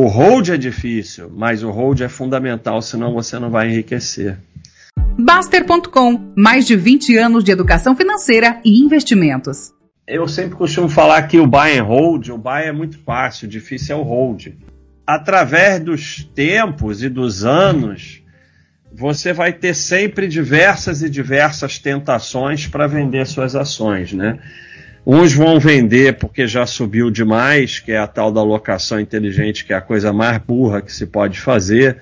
O hold é difícil, mas o hold é fundamental, senão você não vai enriquecer. Baster.com, mais de 20 anos de educação financeira e investimentos. Eu sempre costumo falar que o buy and hold, o buy é muito fácil, o difícil é o hold. Através dos tempos e dos anos, você vai ter sempre diversas e diversas tentações para vender suas ações, né? Uns vão vender porque já subiu demais, que é a tal da alocação inteligente, que é a coisa mais burra que se pode fazer.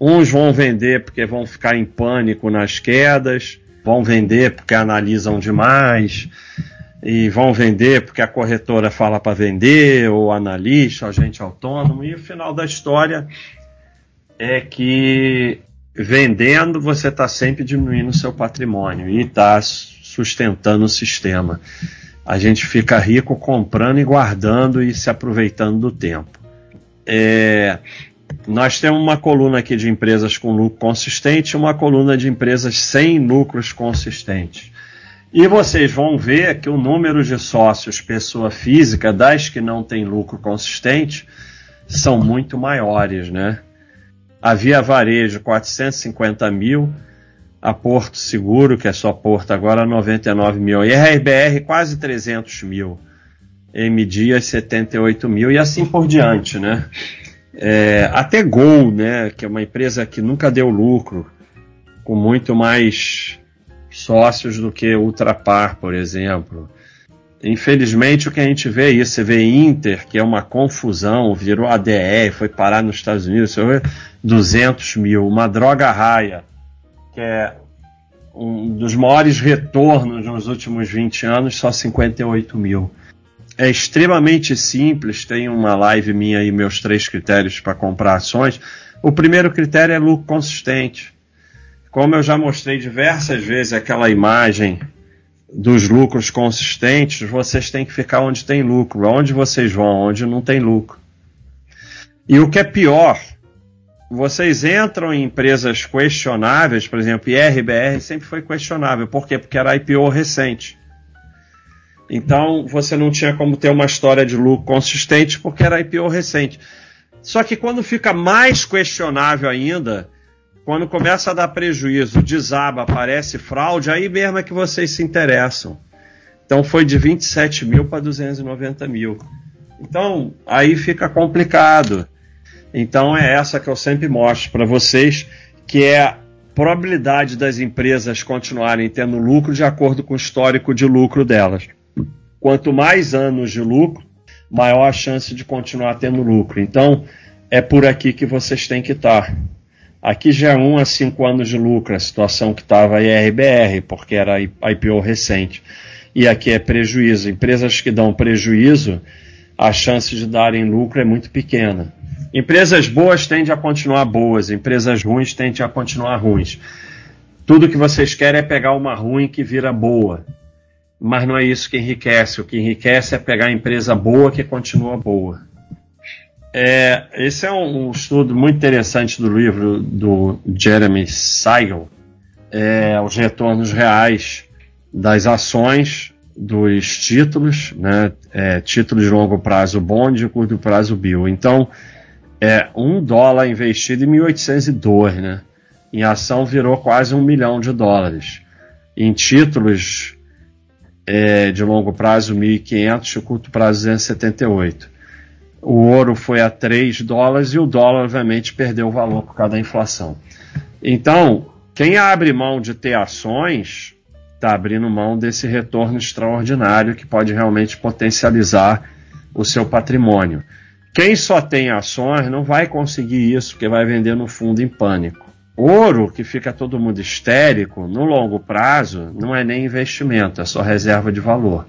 Uns vão vender porque vão ficar em pânico nas quedas, vão vender porque analisam demais, e vão vender porque a corretora fala para vender, ou analista, agente autônomo, e o final da história é que vendendo você está sempre diminuindo seu patrimônio e está sustentando o sistema. A gente fica rico comprando e guardando e se aproveitando do tempo. É, nós temos uma coluna aqui de empresas com lucro consistente e uma coluna de empresas sem lucros consistentes. E vocês vão ver que o número de sócios pessoa física das que não têm lucro consistente são muito maiores, né? A Via Varejo 450 mil, a Porto Seguro, que é só Porto agora 99 mil, e RBR quase 300 mil, M Dias 78 mil e assim por diante, né? É, até Gol, né, que é uma empresa que nunca deu lucro, com muito mais sócios do que Ultrapar, por exemplo. Infelizmente, o que a gente vê é isso. Você vê Inter, que é uma confusão, virou ADE, foi parar nos Estados Unidos, você vê 200 mil. Uma droga raia, que é um dos maiores retornos nos últimos 20 anos, só 58 mil é extremamente simples. Tem uma live minha aí, meus três critérios para comprar ações. O primeiro critério é lucro consistente. Como eu já mostrei diversas vezes aquela imagem dos lucros consistentes, vocês têm que ficar onde tem lucro. Onde vocês vão? Onde não tem lucro. E o que é pior, vocês entram em empresas questionáveis, por exemplo, IRBR sempre foi questionável. Por quê? Porque era IPO recente. Então você não tinha como ter uma história de lucro consistente porque era IPO recente. Só que quando fica mais questionável ainda, quando começa a dar prejuízo, desaba, aparece fraude, aí mesmo é que vocês se interessam. Então foi de 27 mil para 290 mil. Então aí fica complicado. Então é essa que eu sempre mostro para vocês, que é a probabilidade das empresas continuarem tendo lucro de acordo com o histórico de lucro delas. Quanto mais anos de lucro, maior a chance de continuar tendo lucro. Então, é por aqui que vocês têm que estar. Aqui já é 1 a 5 anos de lucro, a situação que estava a IRBR, porque era IPO recente. E aqui é prejuízo. Empresas que dão prejuízo, a chance de darem lucro é muito pequena. Empresas boas tendem a continuar boas, empresas ruins tendem a continuar ruins. Tudo que vocês querem é pegar uma ruim que vira boa mas não é isso que enriquece. O que enriquece é pegar a empresa boa que continua boa. É, esse é um, um, estudo muito interessante do livro do Jeremy Siegel, é, os retornos reais das ações dos títulos, né, é, títulos de longo prazo bond e curto prazo bill. Então, é um dólar investido em 1802, né? Em ação virou quase um milhão de dólares. Em títulos é, de longo prazo 1.500 e o curto prazo 278. O ouro foi a 3 dólares e o dólar, obviamente, perdeu o valor por causa da inflação. Então, quem abre mão de ter ações está abrindo mão desse retorno extraordinário que pode realmente potencializar o seu patrimônio. Quem só tem ações não vai conseguir isso, porque vai vender no fundo em pânico. Ouro, que fica todo mundo histérico, no longo prazo, não é nem investimento, é só reserva de valor.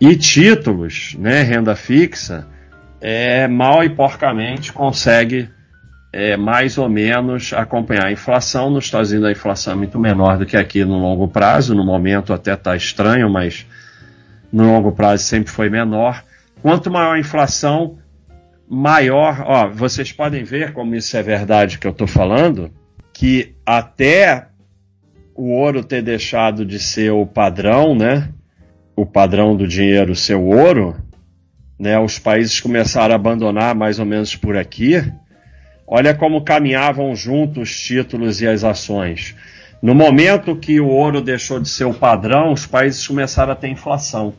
E títulos, né, renda fixa, é, mal e porcamente consegue é, mais ou menos acompanhar a inflação. Nos Estados Unidos a inflação é muito menor do que aqui no longo prazo, no momento até está estranho, mas no longo prazo sempre foi menor. Quanto maior a inflação, maior. Ó, vocês podem ver como isso é verdade que eu estou falando, que até o ouro ter deixado de ser o padrão, né? O padrão do dinheiro ser o ouro, né, os países começaram a abandonar mais ou menos por aqui, olha como caminhavam juntos os títulos e as ações. No momento que o ouro deixou de ser o padrão, os países começaram a ter inflação.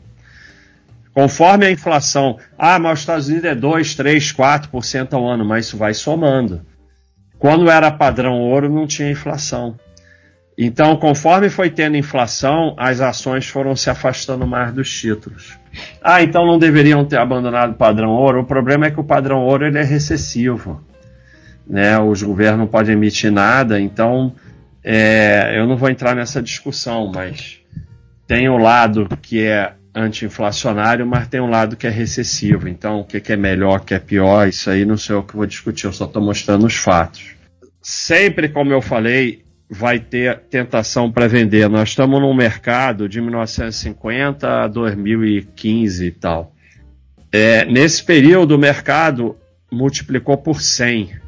Conforme a inflação, ah, mas os Estados Unidos é 2, 3, 4% ao ano, mas isso vai somando. Quando era padrão ouro, não tinha inflação. Então, conforme foi tendo inflação, as ações foram se afastando mais dos títulos. Ah, então não deveriam ter abandonado o padrão ouro. O problema é que o padrão ouro ele é recessivo. Né? Os governos não podem emitir nada, então é, eu não vou entrar nessa discussão, mas tem o lado que é anti-inflacionário, mas tem um lado que é recessivo. Então, o que, é melhor, o que é pior, isso aí não sei o que eu vou discutir, eu só estou mostrando os fatos. Sempre, como eu falei, vai ter tentação para vender. Nós estamos num mercado de 1950 a 2015 e tal. É, nesse período, o mercado multiplicou por 100.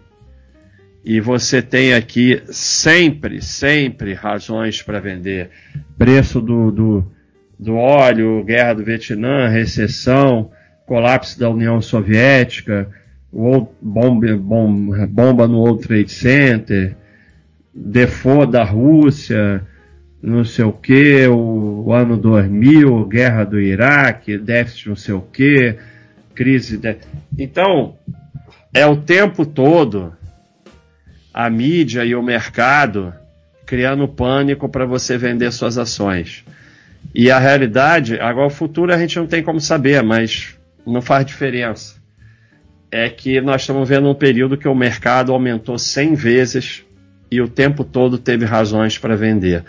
E você tem aqui sempre, sempre razões para vender. Preço do, do, do óleo, guerra do Vietnã, recessão, colapso da União Soviética, bomba, bomba, no World Trade Center, default da Rússia, não sei o que, o, o, ano 2000, guerra do Iraque, déficit não sei o que, crise. De... Então, é o tempo todo a mídia e o mercado criando pânico para você vender suas ações. E a realidade, agora o futuro a gente não tem como saber, mas não faz diferença. É que nós estamos vendo um período que o mercado aumentou 100 vezes e o tempo todo teve razões para vender.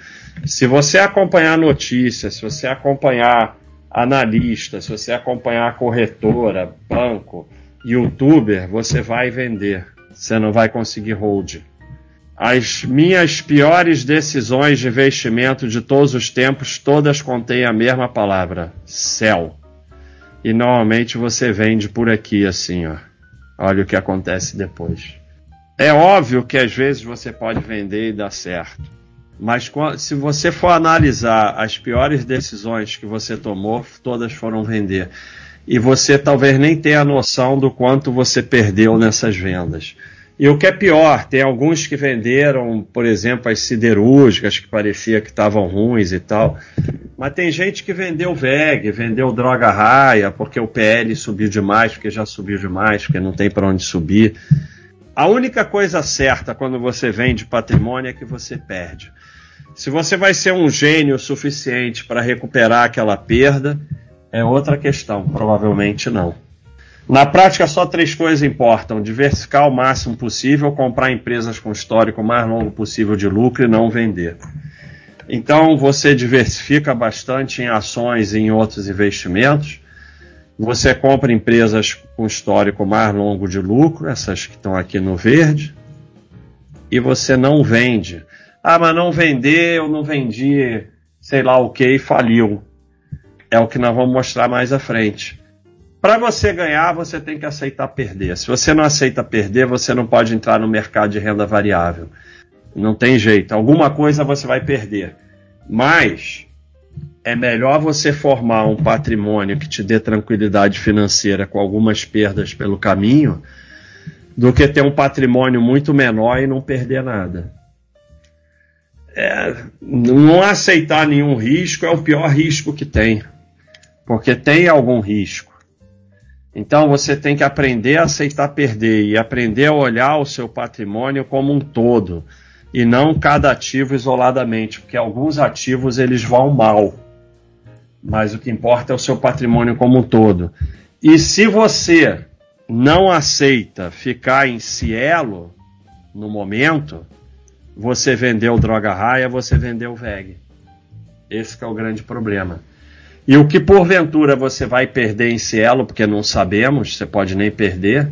Se você acompanhar notícias, se você acompanhar analista, se você acompanhar corretora, banco, youtuber, você vai vender. Você não vai conseguir hold. As minhas piores decisões de investimento de todos os tempos, todas contêm a mesma palavra: céu. E normalmente você vende por aqui assim, ó. Olha o que acontece depois. É óbvio que às vezes você pode vender e dar certo. Mas se você for analisar as piores decisões que você tomou, todas foram vender. E você talvez nem tenha noção do quanto você perdeu nessas vendas. E o que é pior, tem alguns que venderam, por exemplo, as siderúrgicas que parecia que estavam ruins e tal. Mas tem gente que vendeu VEG, vendeu droga raia, porque o PL subiu demais, porque já subiu demais, porque não tem para onde subir. A única coisa certa quando você vende patrimônio é que você perde. Se você vai ser um gênio suficiente para recuperar aquela perda, é outra questão, provavelmente não. Na prática, só três coisas importam: diversificar o máximo possível, comprar empresas com histórico mais longo possível de lucro e não vender. Então, você diversifica bastante em ações e em outros investimentos você compra empresas com histórico mais longo de lucro, essas que estão aqui no verde, e você não vende. Ah, mas não vender, eu não vendi, sei lá o que, e faliu. É o que nós vamos mostrar mais à frente. Para você ganhar, você tem que aceitar perder. Se você não aceita perder, você não pode entrar no mercado de renda variável. Não tem jeito. Alguma coisa você vai perder. Mas é melhor você formar um patrimônio que te dê tranquilidade financeira com algumas perdas pelo caminho do que ter um patrimônio muito menor e não perder nada. É, não aceitar nenhum risco é o pior risco que tem, porque tem algum risco. Então você tem que aprender a aceitar perder e aprender a olhar o seu patrimônio como um todo e não cada ativo isoladamente, porque alguns ativos eles vão mal mas o que importa é o seu patrimônio como um todo. E se você não aceita ficar em cielo no momento, você vendeu droga raia, você vendeu VEG. Esse é o grande problema. E o que porventura você vai perder em cielo, porque não sabemos, você pode nem perder,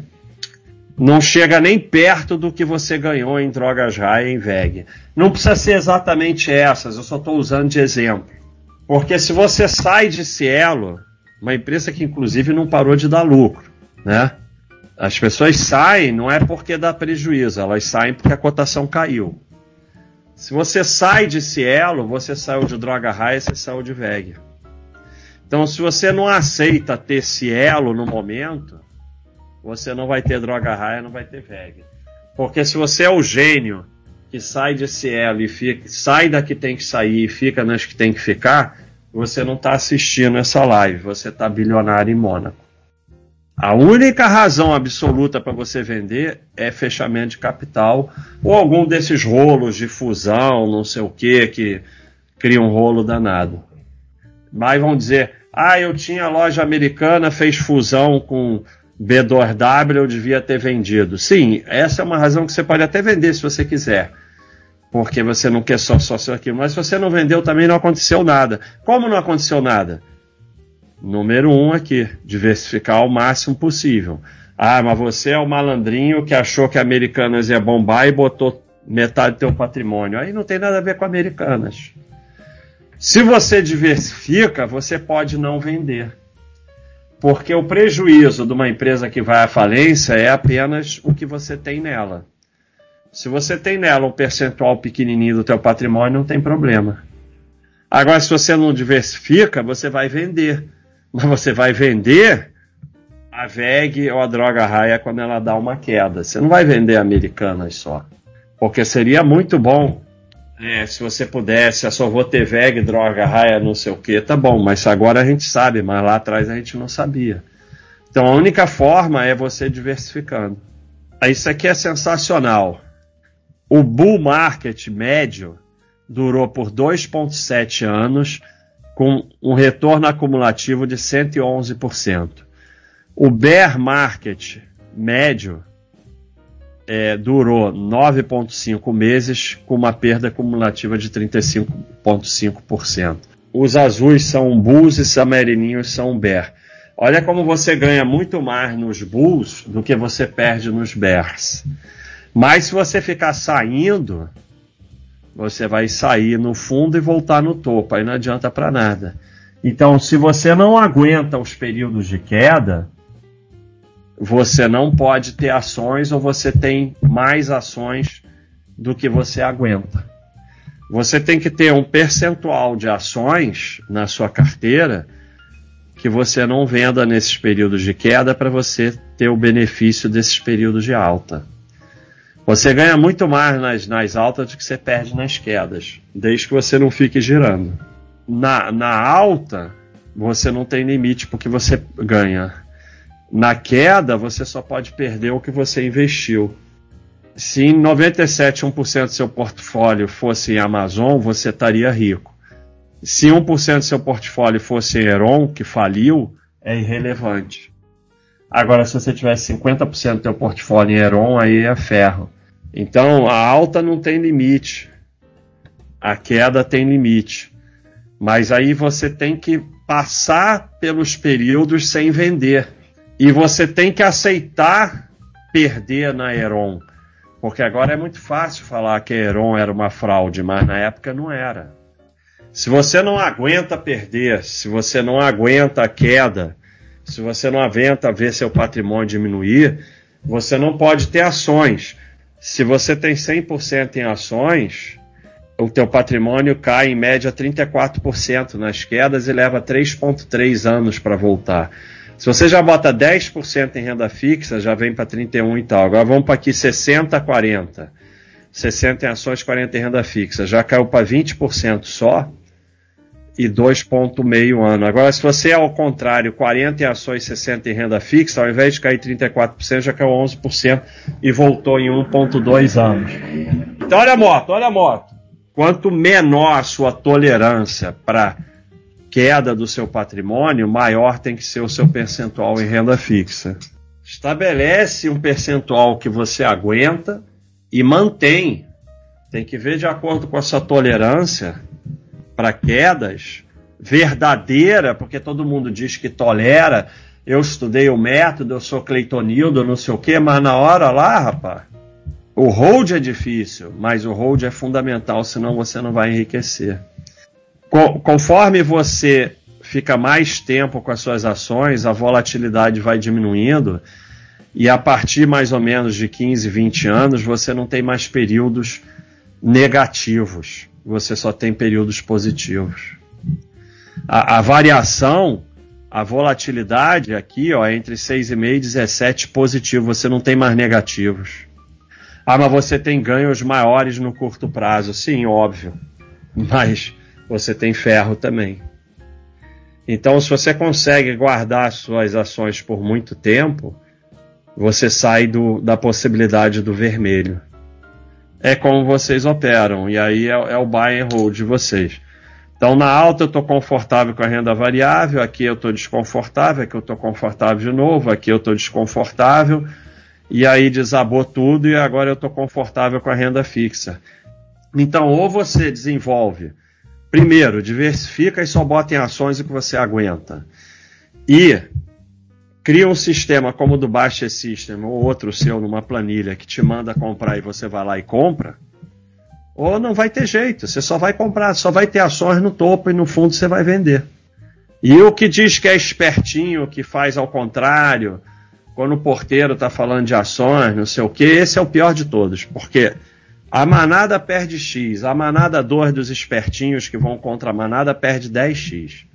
não chega nem perto do que você ganhou em drogas raia em VEG. Não precisa ser exatamente essas, eu só estou usando de exemplo. Porque se você sai de Cielo, uma empresa que inclusive não parou de dar lucro, né? As pessoas saem não é porque dá prejuízo, elas saem porque a cotação caiu. Se você sai de Cielo, você saiu de droga raia, você saiu de VEG. Então, se você não aceita ter esse elo no momento, você não vai ter droga raia, não vai ter VEG. Porque se você é o gênio que sai desse elo e fica, sai da que tem que sair e fica nas que tem que ficar, você não está assistindo essa live, você está bilionário em Mônaco. A única razão absoluta para você vender é fechamento de capital ou algum desses rolos de fusão, não sei o que, que cria um rolo danado. Mas vão dizer, ah, eu tinha loja americana, fez fusão com B2W, eu devia ter vendido. Sim, essa é uma razão que você pode até vender se você quiser. Porque você não quer só sócio aqui. Mas se você não vendeu, também não aconteceu nada. Como não aconteceu nada? Número um aqui, diversificar ao máximo possível. Ah, mas você é o malandrinho que achou que Americanas ia bombar e botou metade do teu patrimônio. Aí não tem nada a ver com Americanas. Se você diversifica, você pode não vender. Porque o prejuízo de uma empresa que vai à falência é apenas o que você tem nela. Se você tem nela um percentual pequenininho do teu patrimônio, não tem problema. Agora, se você não diversifica, você vai vender. Mas você vai vender a VEG ou a droga raia quando ela dá uma queda. Você não vai vender americanas só. Porque seria muito bom é, se você pudesse, eu só vou ter VEG, droga raia, não sei o que, tá bom, mas agora a gente sabe, mas lá atrás a gente não sabia. Então a única forma é você diversificando. Isso aqui é sensacional. O bull market médio durou por 2,7 anos com um retorno acumulativo de 111%. O bear market médio é, durou 9,5 meses, com uma perda acumulativa de 35,5%. Os azuis são bulls e os amarelinhos são bear. Olha como você ganha muito mais nos bulls do que você perde nos bears. Mas se você ficar saindo, você vai sair no fundo e voltar no topo, aí não adianta para nada. Então, se você não aguenta os períodos de queda, você não pode ter ações ou você tem mais ações do que você aguenta. Você tem que ter um percentual de ações na sua carteira que você não venda nesses períodos de queda para você ter o benefício desses períodos de alta. Você ganha muito mais nas, nas altas do que você perde nas quedas, desde que você não fique girando. Na, na alta, você não tem limite porque você ganha. Na queda, você só pode perder o que você investiu. Se em 97, 1% do seu portfólio fosse em Amazon, você estaria rico. Se 1% do seu portfólio fosse em Heron, que faliu, é irrelevante. Agora, se você tivesse 50% do seu portfólio em Heron, aí é ferro. Então a alta não tem limite, a queda tem limite. Mas aí você tem que passar pelos períodos sem vender. E você tem que aceitar perder na Heron. Porque agora é muito fácil falar que a Heron era uma fraude, mas na época não era. Se você não aguenta perder, se você não aguenta a queda, se você não aguenta ver seu patrimônio diminuir, você não pode ter ações. Se você tem 100% em ações, o teu patrimônio cai em média 34% nas quedas e leva 3,3 anos para voltar. Se você já bota 10% em renda fixa, já vem para 31 e tal. Agora vamos para aqui 60, 40. 60 em ações, 40 em renda fixa. Já caiu para 20% só e 2,5 ano. Agora, se você é ao contrário, 40 em ações, 60 em renda fixa, ao invés de cair 34%, já caiu 11% e voltou em 1,2 anos. Então, olha a moto, olha a moto. Quanto menor a sua tolerância para queda do seu patrimônio, maior tem que ser o seu percentual em renda fixa. Estabelece um percentual que você aguenta e mantém. Tem que ver de acordo com a sua tolerância para quedas verdadeira, porque todo mundo diz que tolera. Eu estudei o método, eu sou Cleitonildo, não sei o quê, mas na hora lá, rapaz, o hold é difícil, mas o hold é fundamental, senão você não vai enriquecer. Conforme você fica mais tempo com as suas ações, a volatilidade vai diminuindo e a partir mais ou menos de 15, 20 anos, você não tem mais períodos negativos você só tem períodos positivos. a, a variação, a volatilidade aqui, ó, entre 6,5 e 17 positivo, você não tem mais negativos. Ah, mas você tem ganhos maiores no curto prazo. Sim, óbvio. Mas você tem ferro também. Então, se você consegue guardar suas ações por muito tempo, você sai do, da possibilidade do vermelho. É como vocês operam, e aí é, é o buy and hold de vocês. Então, na alta eu estou confortável com a renda variável, aqui eu estou desconfortável, aqui eu estou confortável de novo, aqui eu estou desconfortável, e aí desabou tudo e agora eu estou confortável com a renda fixa. Então, ou você desenvolve Primeiro, diversifica e só bota em ações o que você aguenta. E cria um sistema como o do Baixa System ou outro seu numa planilha que te manda comprar e você vai lá e compra. Ou não vai ter jeito, você só vai comprar, só vai ter ações no topo e no fundo você vai vender. E o que diz que é espertinho, que faz ao contrário, quando o porteiro está falando de ações, não sei o que, esse é o pior de todos, porque a manada perde X. A manada 2 dos espertinhos que vão contra a manada perde 10X.